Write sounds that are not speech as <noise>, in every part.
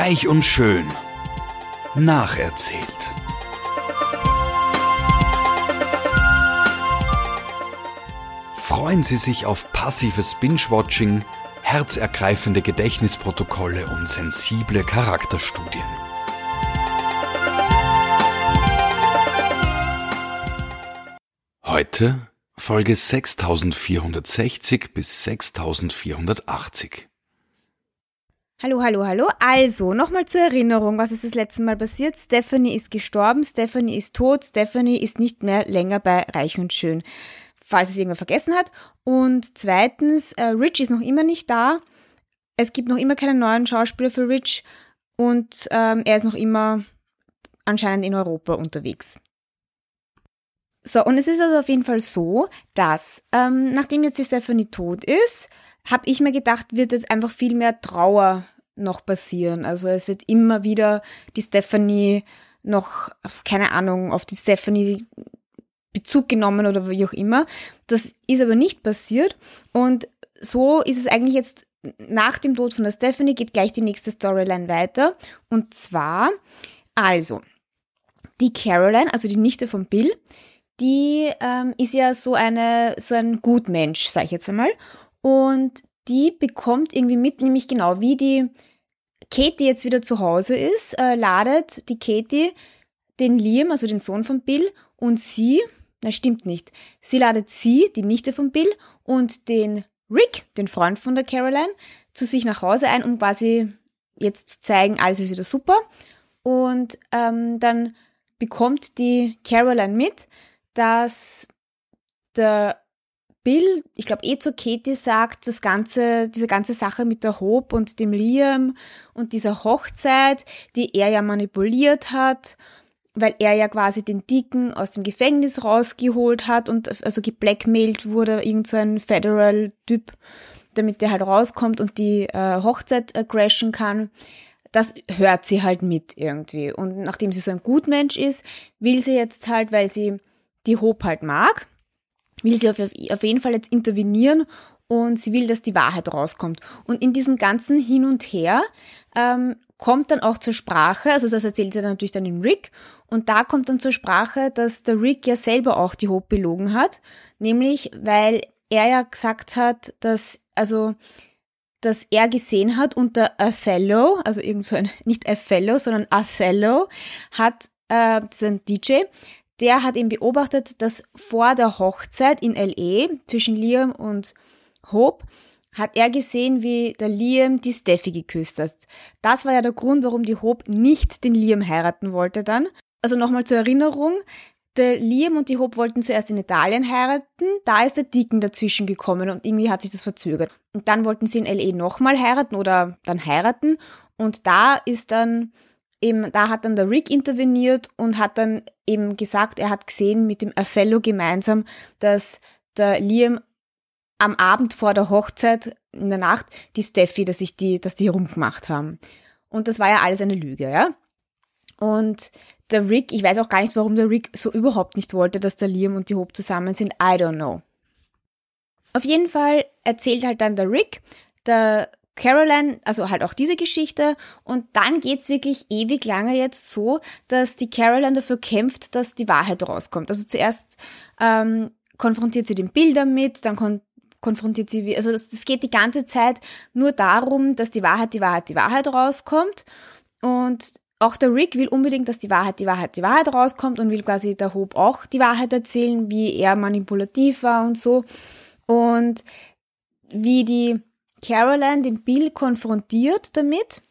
Reich und schön. Nacherzählt. Freuen Sie sich auf passives Binge-Watching, herzergreifende Gedächtnisprotokolle und sensible Charakterstudien. Heute Folge 6460 bis 6480. Hallo, hallo, hallo. Also, nochmal zur Erinnerung, was ist das letzte Mal passiert? Stephanie ist gestorben, Stephanie ist tot, Stephanie ist nicht mehr länger bei Reich und Schön, falls es irgendwer vergessen hat. Und zweitens, äh, Rich ist noch immer nicht da. Es gibt noch immer keinen neuen Schauspieler für Rich und ähm, er ist noch immer anscheinend in Europa unterwegs. So, und es ist also auf jeden Fall so, dass ähm, nachdem jetzt die Stephanie tot ist, habe ich mir gedacht, wird jetzt einfach viel mehr Trauer noch passieren. Also es wird immer wieder die Stephanie noch, keine Ahnung, auf die Stephanie Bezug genommen oder wie auch immer. Das ist aber nicht passiert. Und so ist es eigentlich jetzt nach dem Tod von der Stephanie geht gleich die nächste Storyline weiter. Und zwar, also, die Caroline, also die Nichte von Bill, die ähm, ist ja so eine, so ein Gutmensch, sag ich jetzt einmal. Und die bekommt irgendwie mit, nämlich genau wie die Katie jetzt wieder zu Hause ist, äh, ladet die Katie den Liam, also den Sohn von Bill, und sie, na stimmt nicht, sie ladet sie, die Nichte von Bill, und den Rick, den Freund von der Caroline, zu sich nach Hause ein, um quasi jetzt zu zeigen, alles ist wieder super. Und ähm, dann bekommt die Caroline mit, dass der Bill, ich glaube eh zu Katie sagt, das ganze, diese ganze Sache mit der Hope und dem Liam und dieser Hochzeit, die er ja manipuliert hat, weil er ja quasi den Dicken aus dem Gefängnis rausgeholt hat und also geblackmailt wurde, irgend so ein Federal-Typ, damit der halt rauskommt und die äh, Hochzeit äh, crashen kann. Das hört sie halt mit irgendwie. Und nachdem sie so ein Gutmensch ist, will sie jetzt halt, weil sie die Hope halt mag, will sie auf, jeden Fall jetzt intervenieren und sie will, dass die Wahrheit rauskommt. Und in diesem ganzen Hin und Her ähm, kommt dann auch zur Sprache, also das erzählt sie dann natürlich dann dem Rick, und da kommt dann zur Sprache, dass der Rick ja selber auch die Hope belogen hat, nämlich weil er ja gesagt hat, dass, also, dass er gesehen hat unter Othello, also irgend so ein, nicht Othello, sondern Othello, hat, äh, das ist ein DJ, der hat eben beobachtet, dass vor der Hochzeit in LA zwischen Liam und Hope hat er gesehen, wie der Liam die Steffi geküsst hat. Das war ja der Grund, warum die Hope nicht den Liam heiraten wollte dann. Also nochmal zur Erinnerung, der Liam und die Hope wollten zuerst in Italien heiraten, da ist der Dicken dazwischen gekommen und irgendwie hat sich das verzögert. Und dann wollten sie in LA nochmal heiraten oder dann heiraten und da ist dann eben, da hat dann der Rick interveniert und hat dann eben gesagt, er hat gesehen mit dem Arcello gemeinsam, dass der Liam am Abend vor der Hochzeit in der Nacht die Steffi, dass ich die, dass die rumgemacht haben. Und das war ja alles eine Lüge, ja. Und der Rick, ich weiß auch gar nicht, warum der Rick so überhaupt nicht wollte, dass der Liam und die Hope zusammen sind. I don't know. Auf jeden Fall erzählt halt dann der Rick, der Caroline, also halt auch diese Geschichte. Und dann geht's wirklich ewig lange jetzt so, dass die Caroline dafür kämpft, dass die Wahrheit rauskommt. Also zuerst ähm, konfrontiert sie den Bild damit, dann kon konfrontiert sie, also das, das geht die ganze Zeit nur darum, dass die Wahrheit, die Wahrheit, die Wahrheit rauskommt. Und auch der Rick will unbedingt, dass die Wahrheit, die Wahrheit, die Wahrheit rauskommt und will quasi der Hope auch die Wahrheit erzählen, wie er manipulativ war und so. Und wie die Caroline den Bill konfrontiert damit,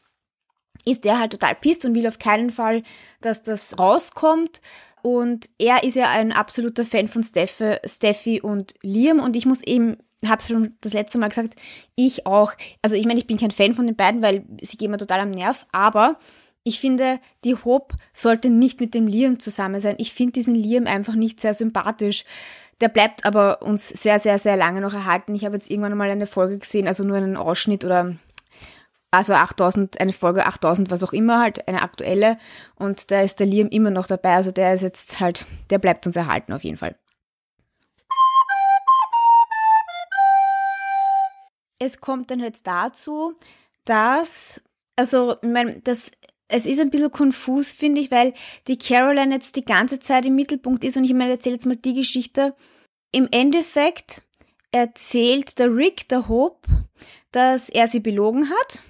ist er halt total pisst und will auf keinen Fall, dass das rauskommt. Und er ist ja ein absoluter Fan von Steffi, Steffi und Liam und ich muss eben, hab's schon das letzte Mal gesagt, ich auch. Also ich meine, ich bin kein Fan von den beiden, weil sie gehen mir total am Nerv, aber ich finde, die Hope sollte nicht mit dem Liam zusammen sein. Ich finde diesen Liam einfach nicht sehr sympathisch. Der bleibt aber uns sehr, sehr, sehr lange noch erhalten. Ich habe jetzt irgendwann mal eine Folge gesehen, also nur einen Ausschnitt oder also 8000, eine Folge 8000, was auch immer, halt eine aktuelle. Und da ist der Liam immer noch dabei. Also der ist jetzt halt, der bleibt uns erhalten auf jeden Fall. Es kommt dann jetzt dazu, dass also, ich meine, das, es ist ein bisschen konfus, finde ich, weil die Caroline jetzt die ganze Zeit im Mittelpunkt ist und ich meine, erzähle jetzt mal die Geschichte. Im Endeffekt erzählt der Rick, der Hope, dass er sie belogen hat.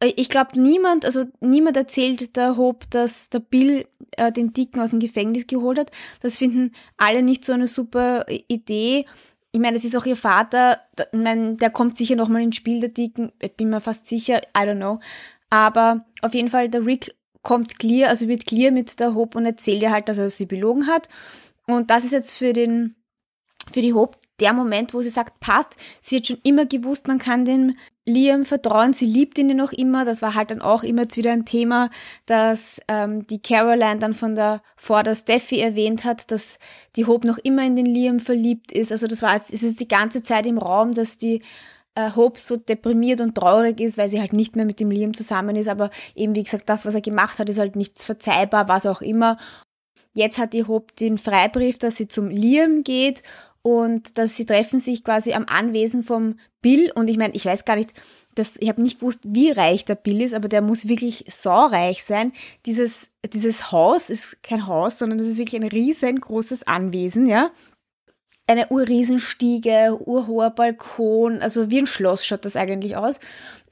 Äh, ich glaube, niemand, also niemand erzählt der Hope, dass der Bill äh, den Dicken aus dem Gefängnis geholt hat. Das finden alle nicht so eine super Idee. Ich meine, es ist auch ihr Vater, ich meine, der kommt sicher nochmal ins Spiel, der Dicken, ich bin mir fast sicher, I don't know. Aber auf jeden Fall, der Rick kommt clear, also wird clear mit der Hope und erzählt ihr halt, dass er sie belogen hat. Und das ist jetzt für den, für die Hope der Moment, wo sie sagt, passt, sie hat schon immer gewusst, man kann dem Liam vertrauen, sie liebt ihn ja noch immer. Das war halt dann auch immer jetzt wieder ein Thema, dass ähm, die Caroline dann von der vor der Steffi erwähnt hat, dass die Hope noch immer in den Liam verliebt ist. Also das war jetzt, es ist die ganze Zeit im Raum, dass die äh, Hope so deprimiert und traurig ist, weil sie halt nicht mehr mit dem Liam zusammen ist. Aber eben, wie gesagt, das, was er gemacht hat, ist halt nichts verzeihbar, was auch immer. Jetzt hat die Hope den Freibrief, dass sie zum Liam geht und dass sie treffen sich quasi am Anwesen vom Bill und ich meine, ich weiß gar nicht, das, ich habe nicht gewusst, wie reich der Bill ist, aber der muss wirklich saureich sein. Dieses, dieses Haus ist kein Haus, sondern das ist wirklich ein riesengroßes Anwesen, ja. Eine Urriesenstiege, urhoher Balkon, also wie ein Schloss schaut das eigentlich aus.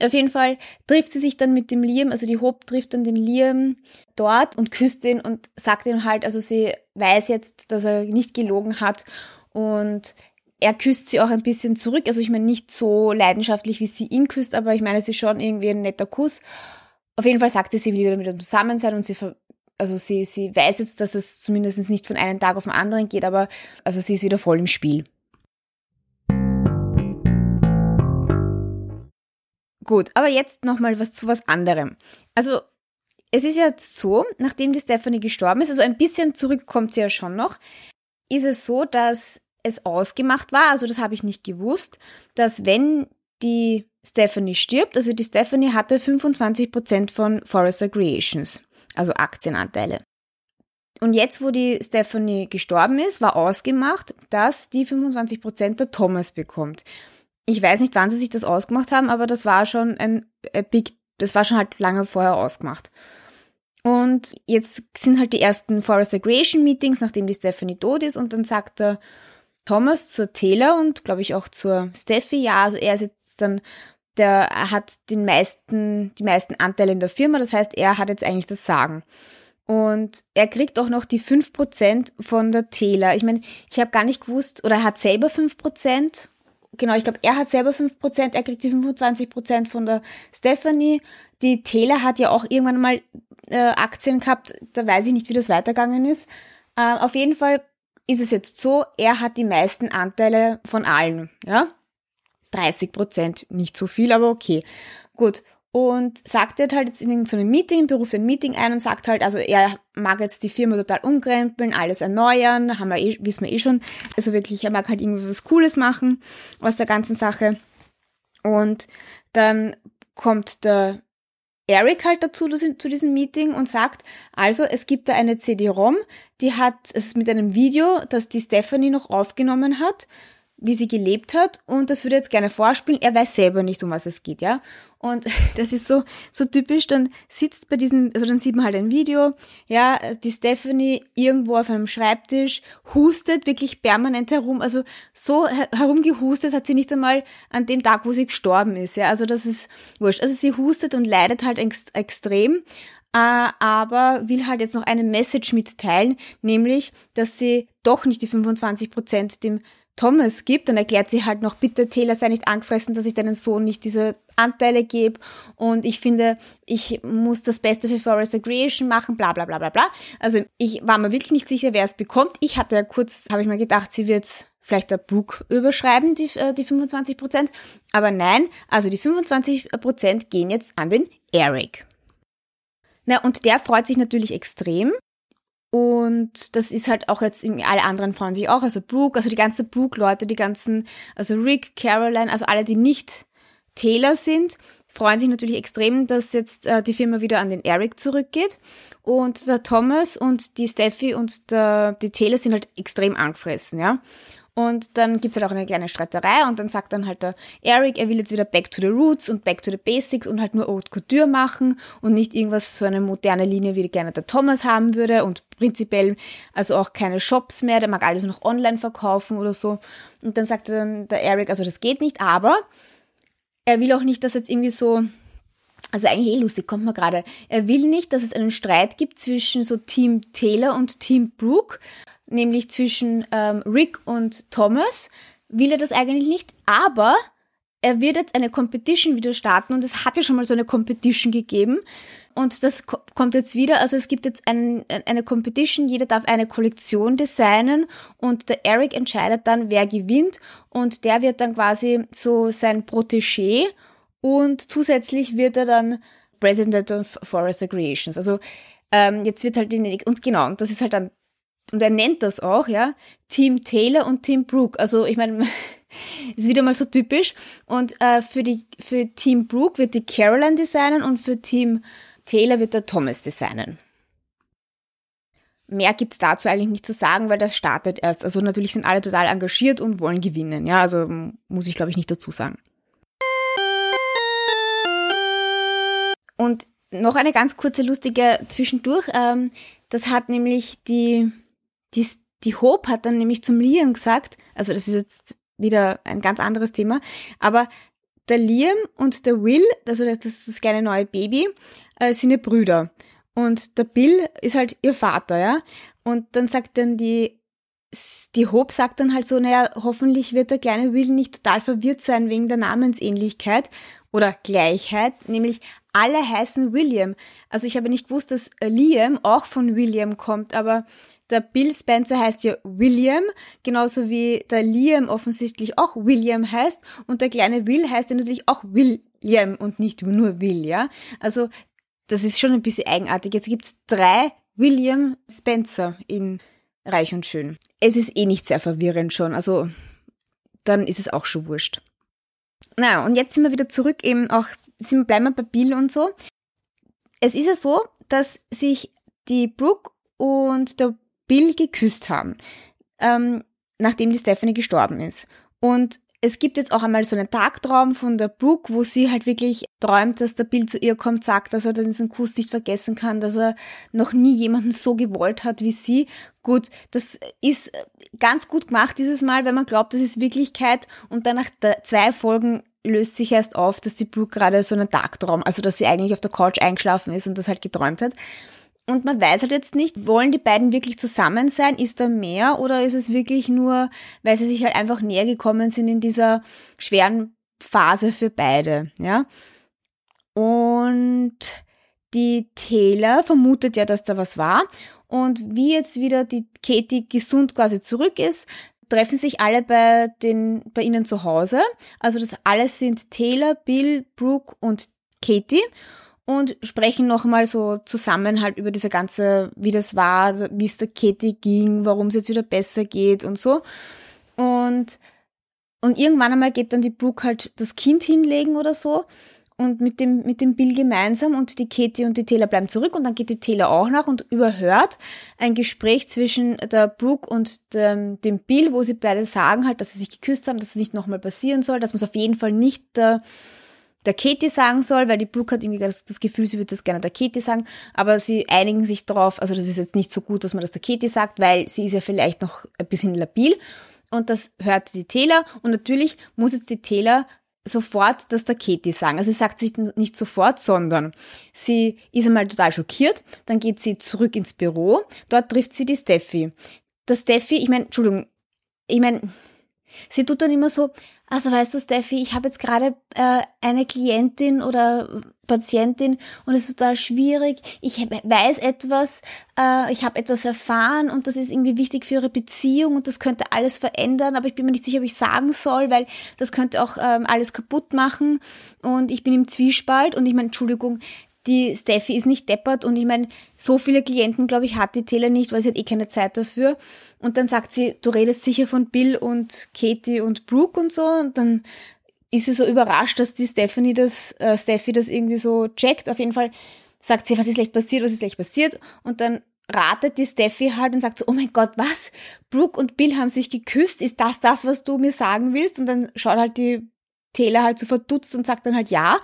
Auf jeden Fall trifft sie sich dann mit dem Liam, also die Hope trifft dann den Liam dort und küsst ihn und sagt ihm halt, also sie weiß jetzt, dass er nicht gelogen hat und er küsst sie auch ein bisschen zurück. Also ich meine nicht so leidenschaftlich, wie sie ihn küsst, aber ich meine, es ist schon irgendwie ein netter Kuss. Auf jeden Fall sagt sie, sie will wieder mit ihm zusammen sein und sie, also sie, sie weiß jetzt, dass es zumindest nicht von einem Tag auf den anderen geht, aber also sie ist wieder voll im Spiel. Gut, aber jetzt nochmal was zu was anderem. Also es ist ja so, nachdem die Stephanie gestorben ist, also ein bisschen zurück kommt sie ja schon noch, ist es so, dass es ausgemacht war, also das habe ich nicht gewusst, dass wenn die Stephanie stirbt, also die Stephanie hatte 25% von Forrester Creations, also Aktienanteile. Und jetzt, wo die Stephanie gestorben ist, war ausgemacht, dass die 25% der Thomas bekommt. Ich weiß nicht, wann sie sich das ausgemacht haben, aber das war schon ein Big, das war schon halt lange vorher ausgemacht. Und jetzt sind halt die ersten Forest Creation Meetings, nachdem die Stephanie tot ist, und dann sagt der Thomas zur Taylor und glaube ich auch zur Steffi, ja, also er ist jetzt dann, der hat den meisten, die meisten Anteile in der Firma, das heißt, er hat jetzt eigentlich das Sagen. Und er kriegt auch noch die 5% von der Taylor. Ich meine, ich habe gar nicht gewusst, oder er hat selber 5%. Genau, ich glaube, er hat selber 5%, er kriegt die 25% von der Stephanie. Die Taylor hat ja auch irgendwann mal äh, Aktien gehabt, da weiß ich nicht, wie das weitergegangen ist. Äh, auf jeden Fall ist es jetzt so, er hat die meisten Anteile von allen, ja. 30 Prozent, nicht so viel, aber okay. Gut. Und sagt er halt jetzt in so einem Meeting, beruft ein Meeting ein und sagt halt, also er mag jetzt die Firma total umkrempeln, alles erneuern, haben wir eh, wissen wir eh schon. Also wirklich, er mag halt irgendwie was Cooles machen aus der ganzen Sache. Und dann kommt der Eric halt dazu zu diesem Meeting und sagt, also es gibt da eine CD-ROM, die hat es mit einem Video, das die Stephanie noch aufgenommen hat, wie sie gelebt hat und das würde jetzt gerne vorspielen. Er weiß selber nicht, um was es geht, ja. Und <laughs> das ist so, so typisch. Dann sitzt bei diesem, also dann sieht man halt ein Video, ja, die Stephanie irgendwo auf einem Schreibtisch hustet wirklich permanent herum. Also so herumgehustet hat sie nicht einmal an dem Tag, wo sie gestorben ist, ja. Also das ist wurscht. Also sie hustet und leidet halt ex extrem. Uh, aber will halt jetzt noch eine Message mitteilen, nämlich, dass sie doch nicht die 25% dem Thomas gibt, dann erklärt sie halt noch, bitte Taylor sei nicht angefressen, dass ich deinen Sohn nicht diese Anteile gebe und ich finde, ich muss das Beste für Forest Creation machen, bla bla bla bla bla. Also ich war mir wirklich nicht sicher, wer es bekommt. Ich hatte ja kurz, habe ich mir gedacht, sie wird vielleicht der Book überschreiben, die, äh, die 25 Prozent. Aber nein, also die 25 Prozent gehen jetzt an den Eric. Na, und der freut sich natürlich extrem, und das ist halt auch jetzt, alle anderen freuen sich auch, also Brooke, also die ganzen Brooke-Leute, die ganzen, also Rick, Caroline, also alle, die nicht Taylor sind, freuen sich natürlich extrem, dass jetzt äh, die Firma wieder an den Eric zurückgeht. Und der Thomas und die Steffi und der, die Taylor sind halt extrem angefressen, ja. Und dann gibt's halt auch eine kleine Streiterei und dann sagt dann halt der Eric, er will jetzt wieder back to the roots und back to the basics und halt nur Haute Couture machen und nicht irgendwas, so eine moderne Linie, wie gerne der Thomas haben würde und prinzipiell also auch keine Shops mehr, der mag alles noch online verkaufen oder so. Und dann sagt dann der Eric, also das geht nicht, aber er will auch nicht, dass jetzt irgendwie so also eigentlich eh lustig, kommt man gerade. Er will nicht, dass es einen Streit gibt zwischen so Team Taylor und Team Brooke, nämlich zwischen ähm, Rick und Thomas. Will er das eigentlich nicht, aber er wird jetzt eine Competition wieder starten und es hat ja schon mal so eine Competition gegeben und das kommt jetzt wieder. Also es gibt jetzt ein, eine Competition, jeder darf eine Kollektion designen und der Eric entscheidet dann, wer gewinnt und der wird dann quasi so sein Protégé und zusätzlich wird er dann President of Forest Creations. Also ähm, jetzt wird halt die und genau, das ist halt dann und er nennt das auch, ja, Team Taylor und Team Brooke. Also ich meine, <laughs> ist wieder mal so typisch. Und äh, für die für Team Brooke wird die Caroline designen und für Team Taylor wird der Thomas designen. Mehr gibt's dazu eigentlich nicht zu sagen, weil das startet erst. Also natürlich sind alle total engagiert und wollen gewinnen. Ja, also muss ich glaube ich nicht dazu sagen. Und noch eine ganz kurze lustige zwischendurch. Ähm, das hat nämlich die, die, die Hope hat dann nämlich zum Liam gesagt, also das ist jetzt wieder ein ganz anderes Thema, aber der Liam und der Will, also das, das, das kleine neue Baby, äh, sind ja Brüder. Und der Bill ist halt ihr Vater, ja. Und dann sagt dann die die Hope sagt dann halt so, naja, hoffentlich wird der kleine Will nicht total verwirrt sein wegen der Namensähnlichkeit oder Gleichheit, nämlich alle heißen William. Also ich habe nicht gewusst, dass Liam auch von William kommt, aber der Bill Spencer heißt ja William, genauso wie der Liam offensichtlich auch William heißt und der kleine Will heißt ja natürlich auch William und nicht nur Will, ja. Also das ist schon ein bisschen eigenartig. Jetzt gibt's drei William Spencer in Reich und Schön. Es ist eh nicht sehr verwirrend schon, also dann ist es auch schon wurscht. Na, und jetzt sind wir wieder zurück eben auch, sind, bleiben wir bei Bill und so. Es ist ja so, dass sich die Brooke und der Bill geküsst haben, ähm, nachdem die Stephanie gestorben ist. Und es gibt jetzt auch einmal so einen Tagtraum von der Brooke, wo sie halt wirklich träumt, dass der Bill zu ihr kommt, sagt, dass er diesen Kuss nicht vergessen kann, dass er noch nie jemanden so gewollt hat wie sie. Gut, das ist ganz gut gemacht dieses Mal, wenn man glaubt, das ist Wirklichkeit und dann nach zwei Folgen löst sich erst auf, dass die Brooke gerade so einen Tagtraum, also dass sie eigentlich auf der Couch eingeschlafen ist und das halt geträumt hat. Und man weiß halt jetzt nicht, wollen die beiden wirklich zusammen sein? Ist da mehr oder ist es wirklich nur, weil sie sich halt einfach näher gekommen sind in dieser schweren Phase für beide, ja? Und die Taylor vermutet ja, dass da was war. Und wie jetzt wieder die Katie gesund quasi zurück ist, treffen sich alle bei den, bei ihnen zu Hause. Also das alles sind Taylor, Bill, Brooke und Katie und sprechen nochmal so zusammen halt über diese ganze, wie das war, wie es der Katie ging, warum es jetzt wieder besser geht und so. Und, und irgendwann einmal geht dann die Brooke halt das Kind hinlegen oder so und mit dem, mit dem Bill gemeinsam und die Katie und die Taylor bleiben zurück und dann geht die Taylor auch nach und überhört ein Gespräch zwischen der Brooke und dem, dem Bill, wo sie beide sagen halt, dass sie sich geküsst haben, dass es nicht nochmal passieren soll, dass man es auf jeden Fall nicht der, der Katie sagen soll, weil die Brooke hat irgendwie das, das Gefühl, sie würde das gerne der Katie sagen, aber sie einigen sich darauf, also das ist jetzt nicht so gut, dass man das der Katie sagt, weil sie ist ja vielleicht noch ein bisschen labil und das hört die Taylor und natürlich muss jetzt die Taylor sofort das der Katie sagen. Also sie sagt sich nicht sofort, sondern sie ist einmal total schockiert, dann geht sie zurück ins Büro, dort trifft sie die Steffi. Das Steffi, ich meine, Entschuldigung, ich meine, sie tut dann immer so, also weißt du, Steffi, ich habe jetzt gerade äh, eine Klientin oder Patientin und es ist total schwierig. Ich weiß etwas, äh, ich habe etwas erfahren und das ist irgendwie wichtig für ihre Beziehung und das könnte alles verändern, aber ich bin mir nicht sicher, ob ich sagen soll, weil das könnte auch ähm, alles kaputt machen und ich bin im Zwiespalt und ich meine, Entschuldigung, die Steffi ist nicht deppert und ich meine, so viele Klienten, glaube ich, hat die Taylor nicht, weil sie hat eh keine Zeit dafür. Und dann sagt sie, du redest sicher von Bill und Katie und Brooke und so und dann ist sie so überrascht, dass die Stephanie das, äh, Steffi das irgendwie so checkt. Auf jeden Fall sagt sie, was ist schlecht passiert, was ist schlecht passiert und dann ratet die Steffi halt und sagt so, oh mein Gott, was? Brooke und Bill haben sich geküsst, ist das das, was du mir sagen willst? Und dann schaut halt die Taylor halt so verdutzt und sagt dann halt ja.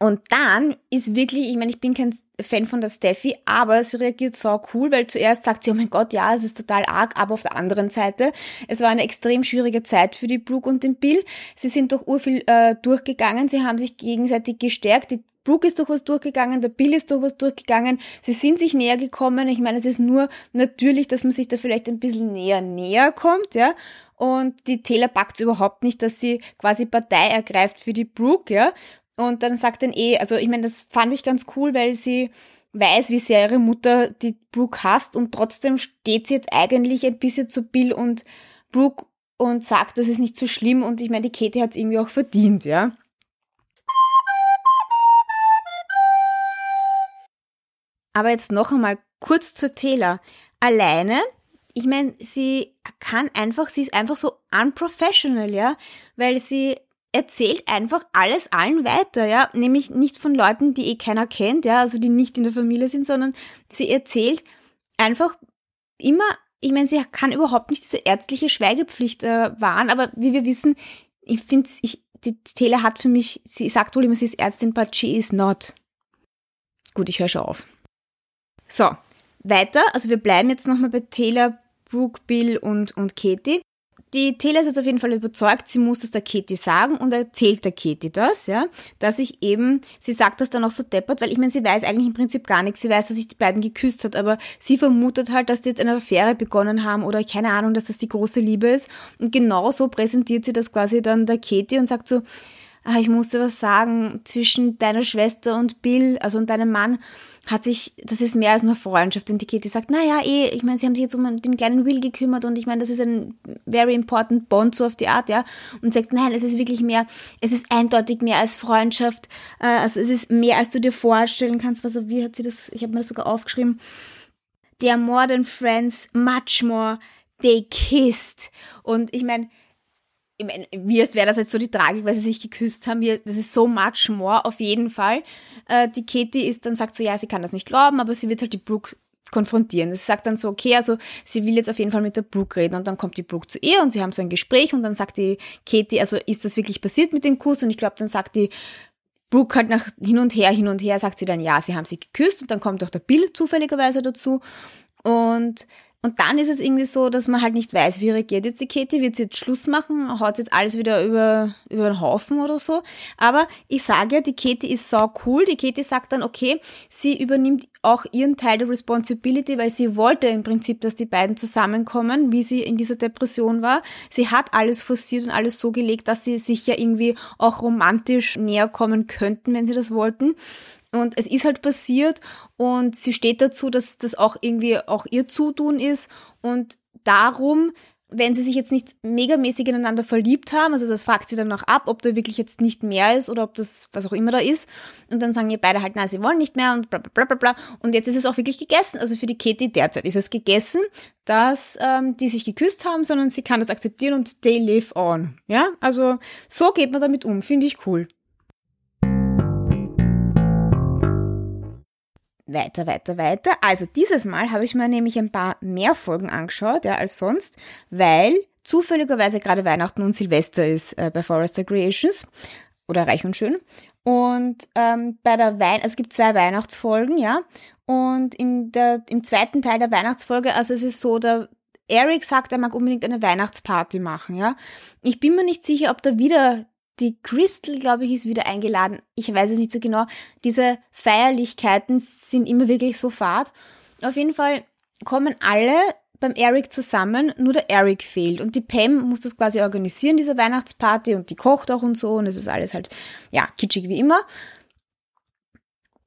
Und dann ist wirklich, ich meine, ich bin kein Fan von der Steffi, aber sie reagiert so cool, weil zuerst sagt sie, oh mein Gott, ja, es ist total arg, aber auf der anderen Seite, es war eine extrem schwierige Zeit für die Brooke und den Bill. Sie sind doch urviel äh, durchgegangen, sie haben sich gegenseitig gestärkt, die Brooke ist durch was durchgegangen, der Bill ist durch was durchgegangen, sie sind sich näher gekommen. Ich meine, es ist nur natürlich, dass man sich da vielleicht ein bisschen näher näher kommt, ja. Und die Taylor packt überhaupt nicht, dass sie quasi Partei ergreift für die Brooke, ja. Und dann sagt dann eh, also ich meine, das fand ich ganz cool, weil sie weiß, wie sehr ihre Mutter die Brooke hasst und trotzdem steht sie jetzt eigentlich ein bisschen zu Bill und Brooke und sagt, das ist nicht so schlimm und ich meine, die Katie hat es irgendwie auch verdient, ja. Aber jetzt noch einmal kurz zur Taylor. Alleine, ich meine, sie kann einfach, sie ist einfach so unprofessional, ja, weil sie erzählt einfach alles allen weiter, ja, nämlich nicht von Leuten, die eh keiner kennt, ja, also die nicht in der Familie sind, sondern sie erzählt einfach immer, ich meine, sie kann überhaupt nicht diese ärztliche Schweigepflicht äh, wahren, aber wie wir wissen, ich finde, ich, die Tele hat für mich, sie sagt wohl immer, sie ist Ärztin, but she is not. Gut, ich höre schon auf. So, weiter, also wir bleiben jetzt nochmal bei Taylor, Brooke, Bill und, und Katie die Taylor ist jetzt auf jeden Fall überzeugt, sie muss es der Katie sagen und erzählt der Katie das, ja, dass ich eben, sie sagt das dann auch so deppert, weil ich meine, sie weiß eigentlich im Prinzip gar nichts, sie weiß, dass sich die beiden geküsst hat, aber sie vermutet halt, dass die jetzt eine Affäre begonnen haben oder keine Ahnung, dass das die große Liebe ist. Und genau so präsentiert sie das quasi dann der Katie und sagt so, ah, ich musste was sagen, zwischen deiner Schwester und Bill, also und deinem Mann, hat sich, das ist mehr als nur Freundschaft. Und die Katie sagt, naja, eh, ich meine, sie haben sich jetzt um den kleinen Will gekümmert und ich meine, das ist ein very important bond, so auf die Art, ja. Und sagt, nein, es ist wirklich mehr, es ist eindeutig mehr als Freundschaft, äh, also es ist mehr, als du dir vorstellen kannst. Also wie hat sie das, ich habe mir das sogar aufgeschrieben. They are more than friends, much more, they kissed. Und ich meine, ich meine, wie es wäre das jetzt so die Tragik, weil sie sich geküsst haben. Wir, das ist so much more auf jeden Fall. Äh, die Katie ist dann sagt so, ja, sie kann das nicht glauben, aber sie wird halt die Brooke konfrontieren. Sie sagt dann so, okay, also sie will jetzt auf jeden Fall mit der Brooke reden und dann kommt die Brooke zu ihr und sie haben so ein Gespräch und dann sagt die Katie, also ist das wirklich passiert mit dem Kuss und ich glaube, dann sagt die Brooke halt nach hin und her, hin und her, sagt sie dann, ja, sie haben sich geküsst und dann kommt auch der Bill zufälligerweise dazu und und dann ist es irgendwie so, dass man halt nicht weiß, wie reagiert jetzt die Katie, wird sie jetzt Schluss machen, haut jetzt alles wieder über, über den Haufen oder so. Aber ich sage ja, die Katie ist so cool. Die Katie sagt dann, okay, sie übernimmt auch ihren Teil der Responsibility, weil sie wollte im Prinzip, dass die beiden zusammenkommen, wie sie in dieser Depression war. Sie hat alles forciert und alles so gelegt, dass sie sich ja irgendwie auch romantisch näher kommen könnten, wenn sie das wollten. Und es ist halt passiert und sie steht dazu, dass das auch irgendwie auch ihr Zutun ist und darum wenn sie sich jetzt nicht megamäßig ineinander verliebt haben, also das fragt sie dann noch ab, ob da wirklich jetzt nicht mehr ist oder ob das was auch immer da ist. Und dann sagen ihr beide halt, na, sie wollen nicht mehr und bla bla bla bla. Und jetzt ist es auch wirklich gegessen. Also für die Katie derzeit ist es gegessen, dass ähm, die sich geküsst haben, sondern sie kann das akzeptieren und they live on. Ja, also so geht man damit um, finde ich cool. Weiter, weiter, weiter. Also dieses Mal habe ich mir nämlich ein paar mehr Folgen angeschaut, ja, als sonst, weil zufälligerweise gerade Weihnachten und Silvester ist äh, bei Forrester Creations oder Reich und Schön. Und ähm, bei der Wein, also es gibt zwei Weihnachtsfolgen, ja. Und in der, im zweiten Teil der Weihnachtsfolge, also es ist so, der Eric sagt, er mag unbedingt eine Weihnachtsparty machen, ja. Ich bin mir nicht sicher, ob da wieder die Crystal, glaube ich, ist wieder eingeladen. Ich weiß es nicht so genau. Diese Feierlichkeiten sind immer wirklich so fad. Auf jeden Fall kommen alle beim Eric zusammen, nur der Eric fehlt. Und die Pam muss das quasi organisieren, diese Weihnachtsparty, und die kocht auch und so. Und es ist alles halt, ja, kitschig wie immer.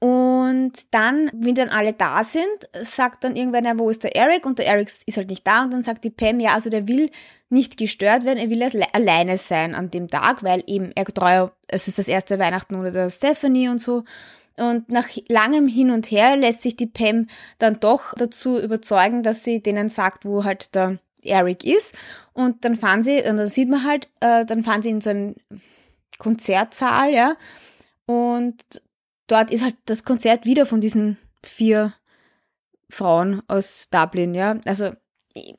Und dann, wenn dann alle da sind, sagt dann irgendwann, ja, wo ist der Eric? Und der Eric ist halt nicht da. Und dann sagt die Pam, ja, also der will nicht gestört werden, er will alleine sein an dem Tag, weil eben er treu, es ist das erste Weihnachten ohne der Stephanie und so. Und nach langem Hin und Her lässt sich die Pam dann doch dazu überzeugen, dass sie denen sagt, wo halt der Eric ist. Und dann fahren sie, und dann sieht man halt, äh, dann fahren sie in so einen Konzertsaal, ja. Und dort ist halt das Konzert wieder von diesen vier Frauen aus Dublin, ja. Also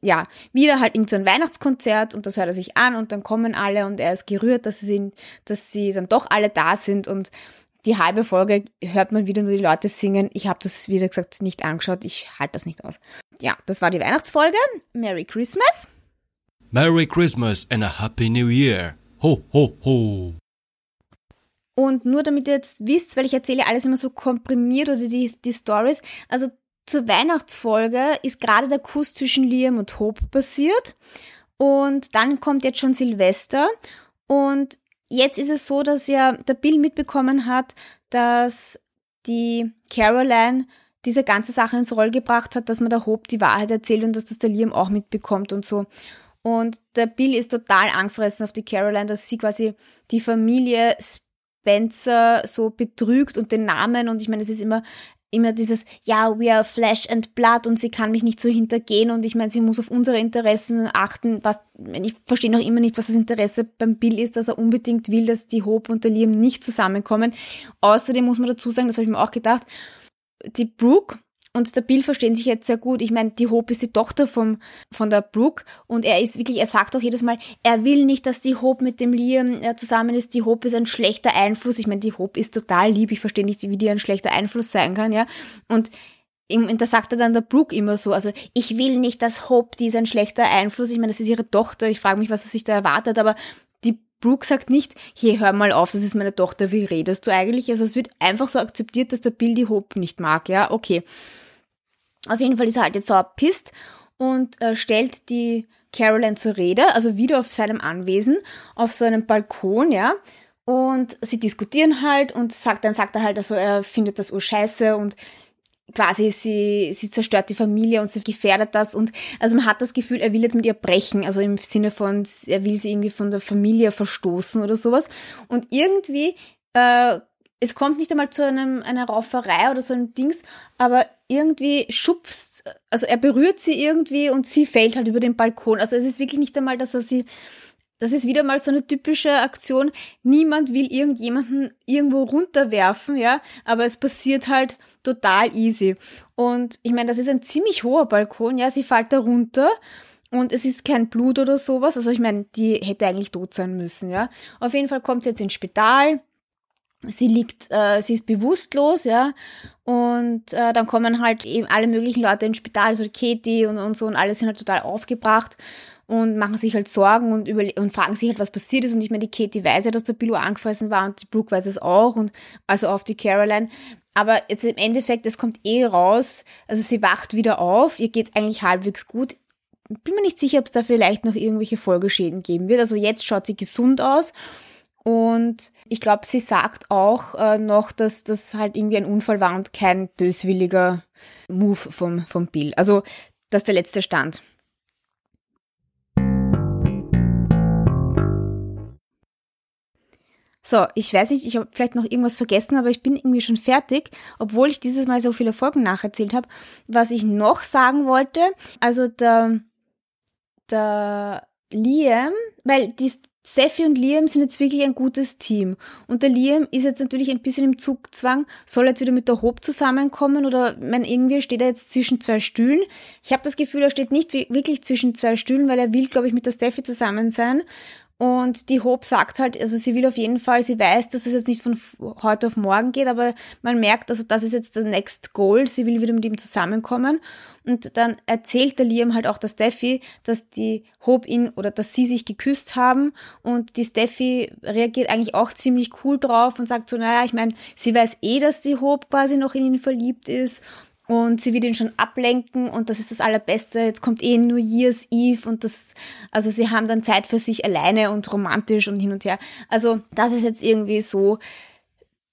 ja, wieder halt irgend so ein Weihnachtskonzert und das hört er sich an und dann kommen alle und er ist gerührt, dass sie, dass sie dann doch alle da sind und die halbe Folge hört man wieder nur die Leute singen. Ich habe das, wie gesagt, nicht angeschaut. Ich halte das nicht aus. Ja, das war die Weihnachtsfolge. Merry Christmas. Merry Christmas and a Happy New Year. Ho, ho, ho. Und nur damit ihr jetzt wisst, weil ich erzähle alles immer so komprimiert oder die, die Stories. Also zur Weihnachtsfolge ist gerade der Kuss zwischen Liam und Hope passiert. Und dann kommt jetzt schon Silvester. Und jetzt ist es so, dass ja der Bill mitbekommen hat, dass die Caroline diese ganze Sache ins Roll gebracht hat, dass man der Hope die Wahrheit erzählt und dass das der Liam auch mitbekommt und so. Und der Bill ist total angefressen auf die Caroline, dass sie quasi die Familie Spencer so betrügt und den Namen und ich meine, es ist immer immer dieses, ja, we are flesh and blood und sie kann mich nicht so hintergehen und ich meine, sie muss auf unsere Interessen achten, was, ich verstehe noch immer nicht, was das Interesse beim Bill ist, dass er unbedingt will, dass die Hope und der Liam nicht zusammenkommen. Außerdem muss man dazu sagen, das habe ich mir auch gedacht, die Brooke und der Bill verstehen sich jetzt sehr gut. Ich meine, die Hope ist die Tochter vom, von der Brooke und er ist wirklich, er sagt auch jedes Mal, er will nicht, dass die Hope mit dem Liam äh, zusammen ist. Die Hope ist ein schlechter Einfluss. Ich meine, die Hope ist total lieb. Ich verstehe nicht, wie die ein schlechter Einfluss sein kann, ja. Und und da sagt er dann der Brooke immer so, also ich will nicht, dass Hope, die ist ein schlechter Einfluss. Ich meine, das ist ihre Tochter. Ich frage mich, was er sich da erwartet, aber Brooke sagt nicht, hier, hör mal auf, das ist meine Tochter, wie redest du eigentlich? Also es wird einfach so akzeptiert, dass der Bill die Hope nicht mag, ja, okay. Auf jeden Fall ist er halt jetzt sauer pisst und äh, stellt die Caroline zur Rede, also wieder auf seinem Anwesen, auf so einem Balkon, ja. Und sie diskutieren halt und sagt, dann sagt er halt, also er findet das urscheiße und quasi sie, sie zerstört die Familie und sie gefährdet das und also man hat das Gefühl, er will jetzt mit ihr brechen, also im Sinne von, er will sie irgendwie von der Familie verstoßen oder sowas. Und irgendwie äh, es kommt nicht einmal zu einem, einer Rauferei oder so einem Dings, aber irgendwie schubst, also er berührt sie irgendwie und sie fällt halt über den Balkon. Also es ist wirklich nicht einmal, dass er sie, das ist wieder mal so eine typische Aktion. Niemand will irgendjemanden irgendwo runterwerfen, ja, aber es passiert halt total easy. Und ich meine, das ist ein ziemlich hoher Balkon, ja, sie fällt da runter. Und es ist kein Blut oder sowas. Also ich meine, die hätte eigentlich tot sein müssen, ja. Auf jeden Fall kommt sie jetzt ins Spital sie liegt, äh, sie ist bewusstlos, ja, und äh, dann kommen halt eben alle möglichen Leute ins Spital, also Katie und, und so, und alle sind halt total aufgebracht und machen sich halt Sorgen und, und fragen sich halt, was passiert ist. Und ich meine, die Katie weiß ja, dass der Billo angefressen war und die Brooke weiß es auch und also auf die Caroline. Aber jetzt im Endeffekt, es kommt eh raus, also sie wacht wieder auf, ihr geht's eigentlich halbwegs gut. Bin mir nicht sicher, ob es da vielleicht noch irgendwelche Folgeschäden geben wird. Also jetzt schaut sie gesund aus und ich glaube, sie sagt auch äh, noch, dass das halt irgendwie ein Unfall war und kein böswilliger Move vom, vom Bill. Also, das ist der letzte Stand. So, ich weiß nicht, ich habe vielleicht noch irgendwas vergessen, aber ich bin irgendwie schon fertig, obwohl ich dieses Mal so viele Folgen nacherzählt habe. Was ich noch sagen wollte, also der, der Liam, weil die Steffi und Liam sind jetzt wirklich ein gutes Team. Und der Liam ist jetzt natürlich ein bisschen im Zugzwang, soll jetzt wieder mit der Hope zusammenkommen oder mein, irgendwie steht er jetzt zwischen zwei Stühlen. Ich habe das Gefühl, er steht nicht wirklich zwischen zwei Stühlen, weil er will, glaube ich, mit der Steffi zusammen sein. Und die Hope sagt halt, also sie will auf jeden Fall, sie weiß, dass es jetzt nicht von heute auf morgen geht, aber man merkt, also das ist jetzt das Next Goal, sie will wieder mit ihm zusammenkommen. Und dann erzählt der Liam halt auch der Steffi, dass die Hope ihn oder dass sie sich geküsst haben. Und die Steffi reagiert eigentlich auch ziemlich cool drauf und sagt so, naja, ich meine, sie weiß eh, dass die Hope quasi noch in ihn verliebt ist und sie wird ihn schon ablenken und das ist das Allerbeste. Jetzt kommt eh New Year's Eve und das, also sie haben dann Zeit für sich alleine und romantisch und hin und her. Also das ist jetzt irgendwie so,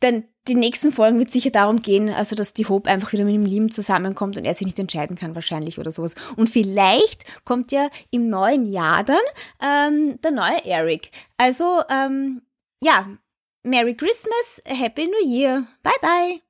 denn die nächsten Folgen wird sicher darum gehen, also dass die Hope einfach wieder mit dem Liam zusammenkommt und er sich nicht entscheiden kann wahrscheinlich oder sowas. Und vielleicht kommt ja im neuen Jahr dann ähm, der neue Eric. Also ähm, ja, Merry Christmas, Happy New Year, bye bye.